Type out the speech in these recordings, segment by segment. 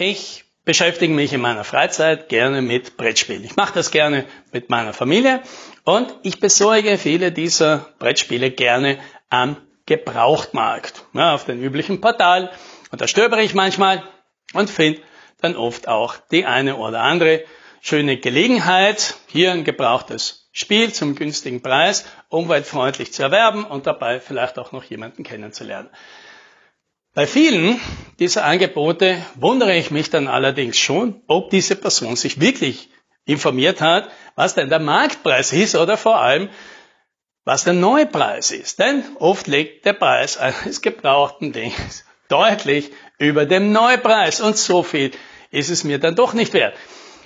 Ich beschäftige mich in meiner Freizeit gerne mit Brettspielen. Ich mache das gerne mit meiner Familie und ich besorge viele dieser Brettspiele gerne am Gebrauchtmarkt, ja, auf den üblichen Portal. Und da stöbere ich manchmal und finde dann oft auch die eine oder andere schöne Gelegenheit, hier ein gebrauchtes Spiel zum günstigen Preis umweltfreundlich zu erwerben und dabei vielleicht auch noch jemanden kennenzulernen. Bei vielen dieser Angebote wundere ich mich dann allerdings schon, ob diese Person sich wirklich informiert hat, was denn der Marktpreis ist oder vor allem, was der Neupreis ist. Denn oft liegt der Preis eines gebrauchten Dings deutlich über dem Neupreis und so viel ist es mir dann doch nicht wert.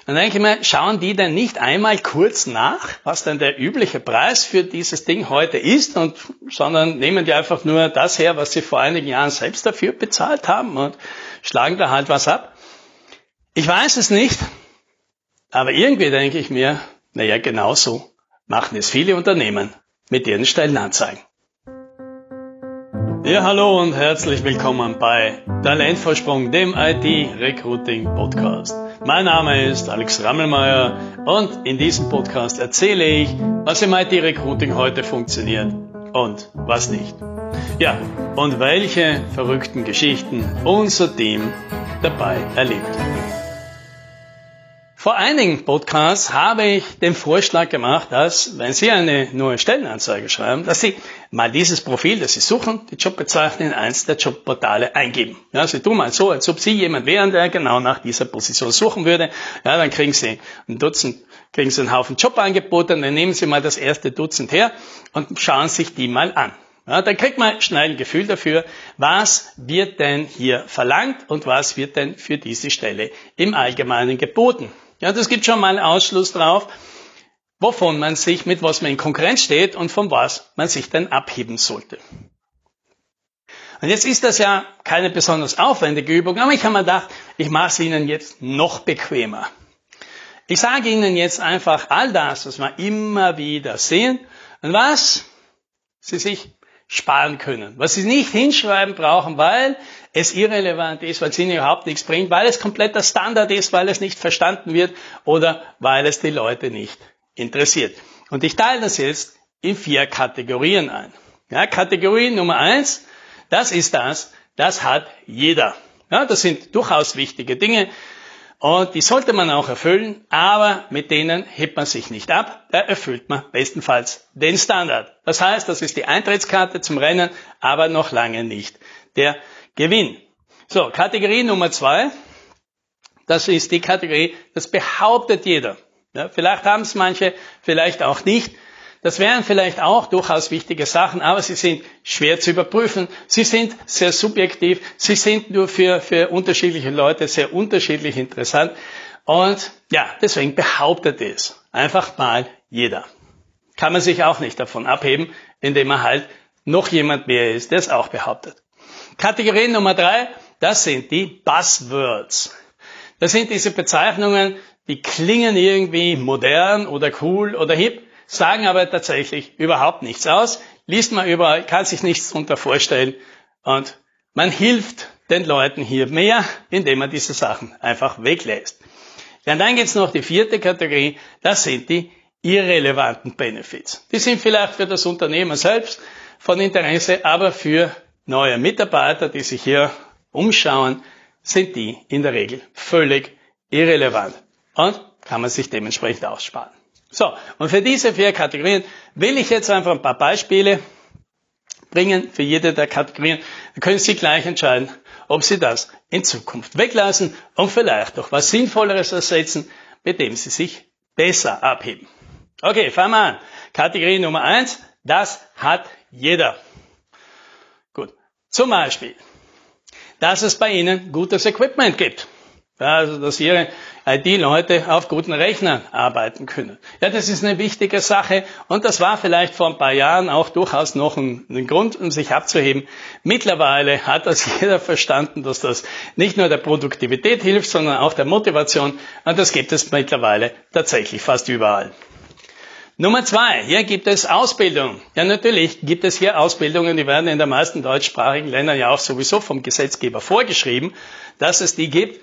Dann denke ich mir, schauen die denn nicht einmal kurz nach, was denn der übliche Preis für dieses Ding heute ist, und, sondern nehmen die einfach nur das her, was sie vor einigen Jahren selbst dafür bezahlt haben und schlagen da halt was ab. Ich weiß es nicht, aber irgendwie denke ich mir, naja, genauso machen es viele Unternehmen mit ihren Stellenanzeigen. Ja, hallo und herzlich willkommen bei Talentvorsprung, dem IT-Recruiting Podcast. Mein Name ist Alex Rammelmeier und in diesem Podcast erzähle ich, was im IT-Recruiting heute funktioniert und was nicht. Ja, und welche verrückten Geschichten unser Team dabei erlebt. Vor einigen Podcasts habe ich den Vorschlag gemacht, dass, wenn Sie eine neue Stellenanzeige schreiben, dass Sie mal dieses Profil, das Sie suchen, die Jobbezeichnung in eins der Jobportale eingeben. Ja, Sie tun mal so, als ob Sie jemand wären, der genau nach dieser Position suchen würde. Ja, dann kriegen Sie ein Dutzend, kriegen Sie einen Haufen Jobangebote, dann nehmen Sie mal das erste Dutzend her und schauen sich die mal an. Ja, dann kriegt man schnell ein Gefühl dafür, was wird denn hier verlangt und was wird denn für diese Stelle im Allgemeinen geboten. Ja, das gibt schon mal einen Ausschluss drauf, wovon man sich, mit was man in Konkurrenz steht und von was man sich dann abheben sollte. Und jetzt ist das ja keine besonders aufwendige Übung, aber ich habe mir gedacht, ich mache es Ihnen jetzt noch bequemer. Ich sage Ihnen jetzt einfach all das, was wir immer wieder sehen und was Sie sich sparen können. Was Sie nicht hinschreiben brauchen, weil es irrelevant ist, weil es Ihnen überhaupt nichts bringt, weil es kompletter Standard ist, weil es nicht verstanden wird oder weil es die Leute nicht interessiert. Und ich teile das jetzt in vier Kategorien ein. Ja, Kategorie Nummer eins, das ist das, das hat jeder. Ja, das sind durchaus wichtige Dinge. Und die sollte man auch erfüllen, aber mit denen hebt man sich nicht ab. Da erfüllt man bestenfalls den Standard. Das heißt, das ist die Eintrittskarte zum Rennen, aber noch lange nicht der Gewinn. So, Kategorie Nummer zwei. Das ist die Kategorie, das behauptet jeder. Ja, vielleicht haben es manche, vielleicht auch nicht. Das wären vielleicht auch durchaus wichtige Sachen, aber sie sind schwer zu überprüfen. Sie sind sehr subjektiv. Sie sind nur für, für unterschiedliche Leute sehr unterschiedlich interessant. Und ja, deswegen behauptet es einfach mal jeder. Kann man sich auch nicht davon abheben, indem man halt noch jemand mehr ist, der es auch behauptet. Kategorie Nummer drei, das sind die Buzzwords. Das sind diese Bezeichnungen, die klingen irgendwie modern oder cool oder hip, sagen aber tatsächlich überhaupt nichts aus, liest man überall, kann sich nichts darunter vorstellen und man hilft den Leuten hier mehr, indem man diese Sachen einfach weglässt. Ja, und dann gibt's noch die vierte Kategorie, das sind die irrelevanten Benefits. Die sind vielleicht für das Unternehmen selbst von Interesse, aber für neue Mitarbeiter, die sich hier umschauen, sind die in der Regel völlig irrelevant und kann man sich dementsprechend aussparen. So, und für diese vier Kategorien will ich jetzt einfach ein paar Beispiele bringen für jede der Kategorien. Dann können Sie gleich entscheiden, ob Sie das in Zukunft weglassen und vielleicht doch was Sinnvolleres ersetzen, mit dem Sie sich besser abheben. Okay, fangen wir an. Kategorie Nummer eins: das hat jeder. Gut. Zum Beispiel, dass es bei Ihnen gutes Equipment gibt. Also, dass Ihre IT-Leute auf guten Rechnern arbeiten können. Ja, das ist eine wichtige Sache und das war vielleicht vor ein paar Jahren auch durchaus noch ein, ein, Grund, um sich abzuheben. Mittlerweile hat das jeder verstanden, dass das nicht nur der Produktivität hilft, sondern auch der Motivation und das gibt es mittlerweile tatsächlich fast überall. Nummer zwei, hier gibt es Ausbildung. Ja, natürlich gibt es hier Ausbildungen, die werden in den meisten deutschsprachigen Ländern ja auch sowieso vom Gesetzgeber vorgeschrieben, dass es die gibt.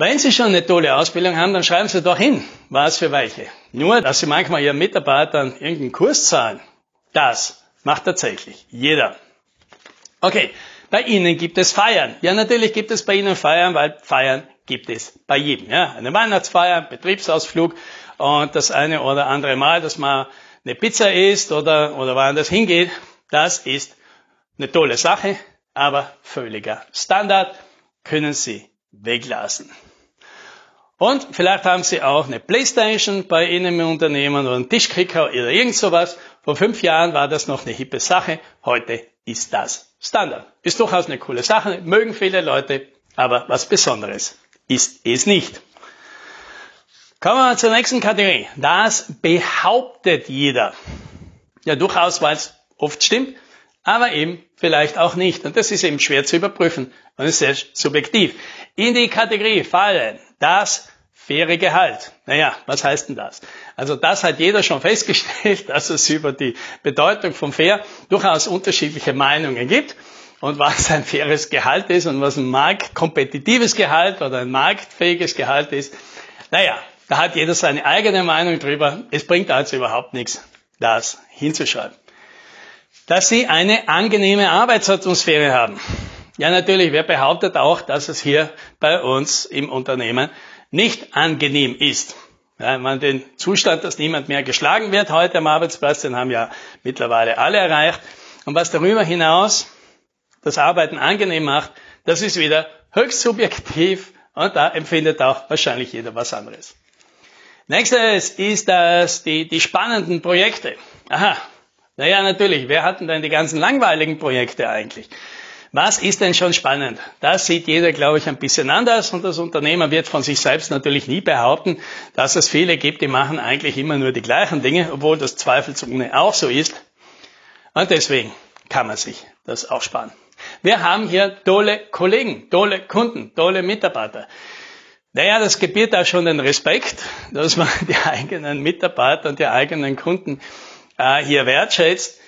Wenn Sie schon eine tolle Ausbildung haben, dann schreiben Sie doch hin, was für welche. Nur, dass Sie manchmal Ihren Mitarbeitern irgendeinen Kurs zahlen, das macht tatsächlich jeder. Okay, bei Ihnen gibt es Feiern. Ja, natürlich gibt es bei Ihnen Feiern, weil Feiern gibt es bei jedem. Ja, eine Weihnachtsfeier, Betriebsausflug und das eine oder andere Mal, dass man eine Pizza isst oder, oder woanders hingeht, das ist eine tolle Sache, aber völliger Standard können Sie weglassen. Und vielleicht haben Sie auch eine Playstation bei Ihnen im Unternehmen oder einen Tischkicker oder irgend sowas. Vor fünf Jahren war das noch eine hippe Sache. Heute ist das Standard. Ist durchaus eine coole Sache, mögen viele Leute, aber was Besonderes ist es nicht. Kommen wir zur nächsten Kategorie. Das behauptet jeder. Ja, durchaus, weil es oft stimmt, aber eben vielleicht auch nicht. Und das ist eben schwer zu überprüfen und ist sehr subjektiv. In die Kategorie fallen das faire Gehalt. Naja, was heißt denn das? Also das hat jeder schon festgestellt, dass es über die Bedeutung von fair durchaus unterschiedliche Meinungen gibt. Und was ein faires Gehalt ist und was ein marktkompetitives Gehalt oder ein marktfähiges Gehalt ist, naja, da hat jeder seine eigene Meinung drüber. Es bringt also überhaupt nichts, das hinzuschreiben. Dass Sie eine angenehme Arbeitsatmosphäre haben. Ja, natürlich, wer behauptet auch, dass es hier bei uns im Unternehmen nicht angenehm ist. Ja, man den Zustand, dass niemand mehr geschlagen wird heute am Arbeitsplatz, den haben ja mittlerweile alle erreicht. Und was darüber hinaus das Arbeiten angenehm macht, das ist wieder höchst subjektiv und da empfindet auch wahrscheinlich jeder was anderes. Nächstes ist das die, die spannenden Projekte. Aha. Naja, natürlich. Wer hatten denn die ganzen langweiligen Projekte eigentlich? Was ist denn schon spannend? Das sieht jeder, glaube ich, ein bisschen anders und das Unternehmer wird von sich selbst natürlich nie behaupten, dass es viele gibt, die machen eigentlich immer nur die gleichen Dinge, obwohl das zweifelsohne auch so ist. Und deswegen kann man sich das auch sparen. Wir haben hier tolle Kollegen, tolle Kunden, tolle Mitarbeiter. Naja, das gebiert auch schon den Respekt, dass man die eigenen Mitarbeiter und die eigenen Kunden äh, hier wertschätzt.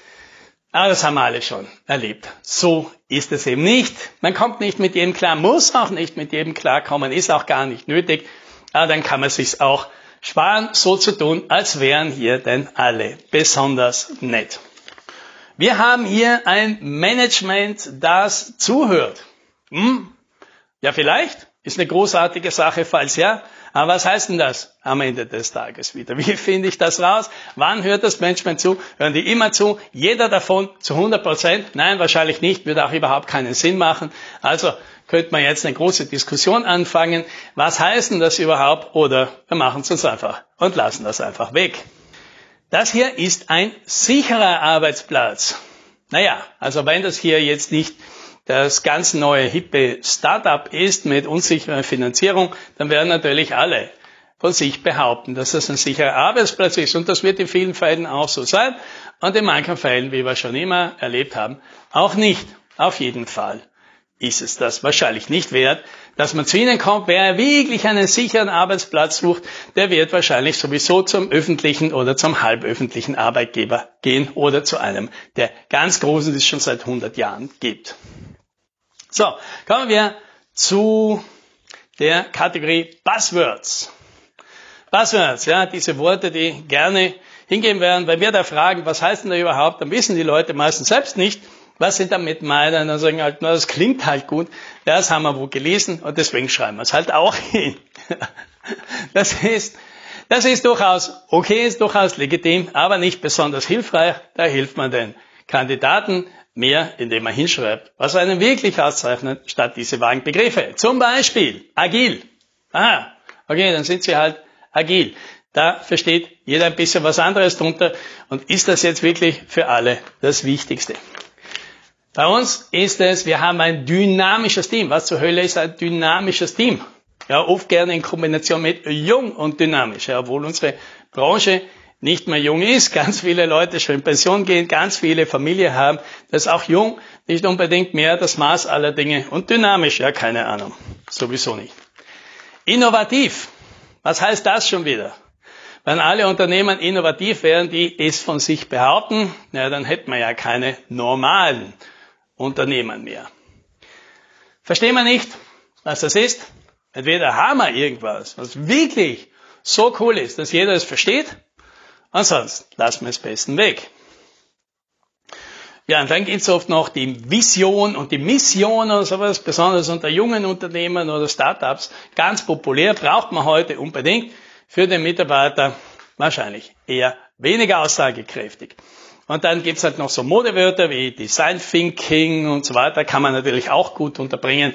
Aber das haben wir alle schon erlebt. So ist es eben nicht. Man kommt nicht mit jedem klar, muss auch nicht mit jedem klarkommen, ist auch gar nicht nötig. Aber dann kann man sich auch sparen, so zu tun, als wären hier denn alle besonders nett. Wir haben hier ein Management, das zuhört. Hm? Ja, vielleicht ist eine großartige Sache, falls ja. Aber was heißt denn das am Ende des Tages wieder? Wie finde ich das raus? Wann hört das Management zu? Hören die immer zu? Jeder davon zu 100 Prozent? Nein, wahrscheinlich nicht. Würde auch überhaupt keinen Sinn machen. Also könnte man jetzt eine große Diskussion anfangen. Was heißt denn das überhaupt? Oder wir machen es uns einfach und lassen das einfach weg. Das hier ist ein sicherer Arbeitsplatz. Naja, also wenn das hier jetzt nicht das ganz neue hippe Startup ist mit unsicherer Finanzierung, dann werden natürlich alle von sich behaupten, dass das ein sicherer Arbeitsplatz ist. Und das wird in vielen Fällen auch so sein. Und in manchen Fällen, wie wir schon immer erlebt haben, auch nicht. Auf jeden Fall ist es das wahrscheinlich nicht wert, dass man zu Ihnen kommt. Wer wirklich einen sicheren Arbeitsplatz sucht, der wird wahrscheinlich sowieso zum öffentlichen oder zum halböffentlichen Arbeitgeber gehen oder zu einem der ganz großen, die es schon seit 100 Jahren gibt. So, kommen wir zu der Kategorie Buzzwords. Buzzwords, ja, diese Worte, die gerne hingehen werden, weil wir da fragen, was heißt denn da überhaupt, dann wissen die Leute meistens selbst nicht, was sie damit meinen, dann sagen halt, na, das klingt halt gut, das haben wir wo gelesen und deswegen schreiben wir es halt auch hin. Das ist, das ist durchaus okay, ist durchaus legitim, aber nicht besonders hilfreich. Da hilft man den Kandidaten mehr, indem man hinschreibt, was einen wirklich auszeichnet, statt diese vagen Begriffe. Zum Beispiel agil. Aha, okay, dann sind sie halt agil. Da versteht jeder ein bisschen was anderes drunter und ist das jetzt wirklich für alle das Wichtigste. Bei uns ist es, wir haben ein dynamisches Team. Was zur Hölle ist ein dynamisches Team? Ja, oft gerne in Kombination mit jung und dynamisch, ja, obwohl unsere Branche nicht mehr jung ist, ganz viele Leute schon in Pension gehen, ganz viele Familie haben, das ist auch jung, nicht unbedingt mehr das Maß aller Dinge und dynamisch, ja, keine Ahnung, sowieso nicht. Innovativ, was heißt das schon wieder? Wenn alle Unternehmen innovativ wären, die es von sich behaupten, ja, dann hätten wir ja keine normalen Unternehmen mehr. Verstehen wir nicht, was das ist? Entweder haben wir irgendwas, was wirklich so cool ist, dass jeder es versteht, ansonsten lassen wir es besten weg. Ja, und dann gibt es oft noch die Vision und die Mission und sowas, besonders unter jungen Unternehmen oder Startups, ganz populär, braucht man heute unbedingt für den Mitarbeiter wahrscheinlich eher weniger aussagekräftig. Und dann gibt's halt noch so Modewörter wie Design Thinking und so weiter, kann man natürlich auch gut unterbringen,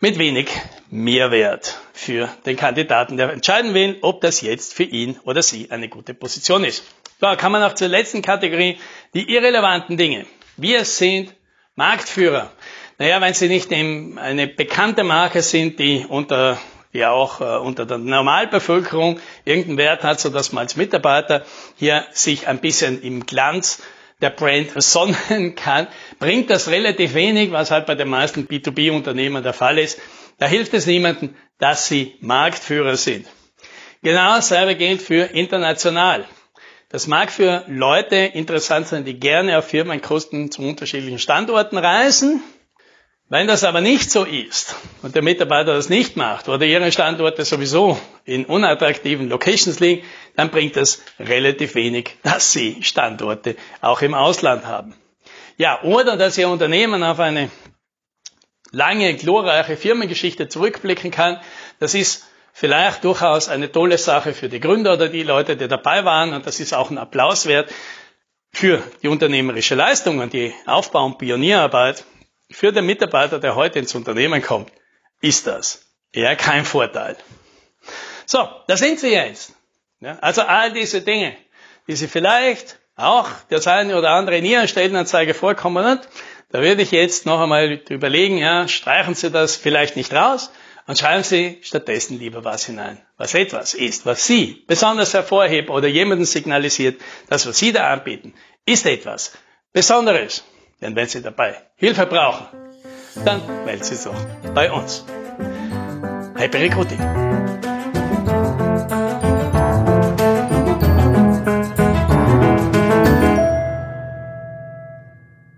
mit wenig Mehrwert für den Kandidaten, der entscheiden will, ob das jetzt für ihn oder sie eine gute Position ist. So, kann man auch zur letzten Kategorie, die irrelevanten Dinge. Wir sind Marktführer. Naja, wenn sie nicht eine bekannte Marke sind, die unter die auch äh, unter der Normalbevölkerung irgendeinen Wert hat, so dass man als Mitarbeiter hier sich ein bisschen im Glanz der Brand sonnen kann, bringt das relativ wenig, was halt bei den meisten B2B-Unternehmen der Fall ist. Da hilft es niemandem, dass sie Marktführer sind. Genau dasselbe gilt für international. Das mag für Leute interessant sein, die gerne auf Firmenkosten zu unterschiedlichen Standorten reisen. Wenn das aber nicht so ist und der Mitarbeiter das nicht macht oder Ihre Standorte sowieso in unattraktiven Locations liegen, dann bringt es relativ wenig, dass Sie Standorte auch im Ausland haben. Ja, oder dass Ihr Unternehmen auf eine lange, glorreiche Firmengeschichte zurückblicken kann. Das ist vielleicht durchaus eine tolle Sache für die Gründer oder die Leute, die dabei waren und das ist auch ein Applaus wert für die unternehmerische Leistung und die Aufbau- und Pionierarbeit. Für den Mitarbeiter, der heute ins Unternehmen kommt, ist das eher kein Vorteil. So, da sind Sie jetzt. Ja, also all diese Dinge, die Sie vielleicht auch das eine oder andere in Ihrer Stellenanzeige vorkommen hat, da würde ich jetzt noch einmal überlegen, ja, streichen Sie das vielleicht nicht raus und schreiben Sie stattdessen lieber was hinein, was etwas ist, was Sie besonders hervorhebt oder jemanden signalisiert, das, was Sie da anbieten, ist etwas Besonderes. Denn wenn Sie dabei Hilfe brauchen, dann melden Sie sich bei uns. Happy Recruiting!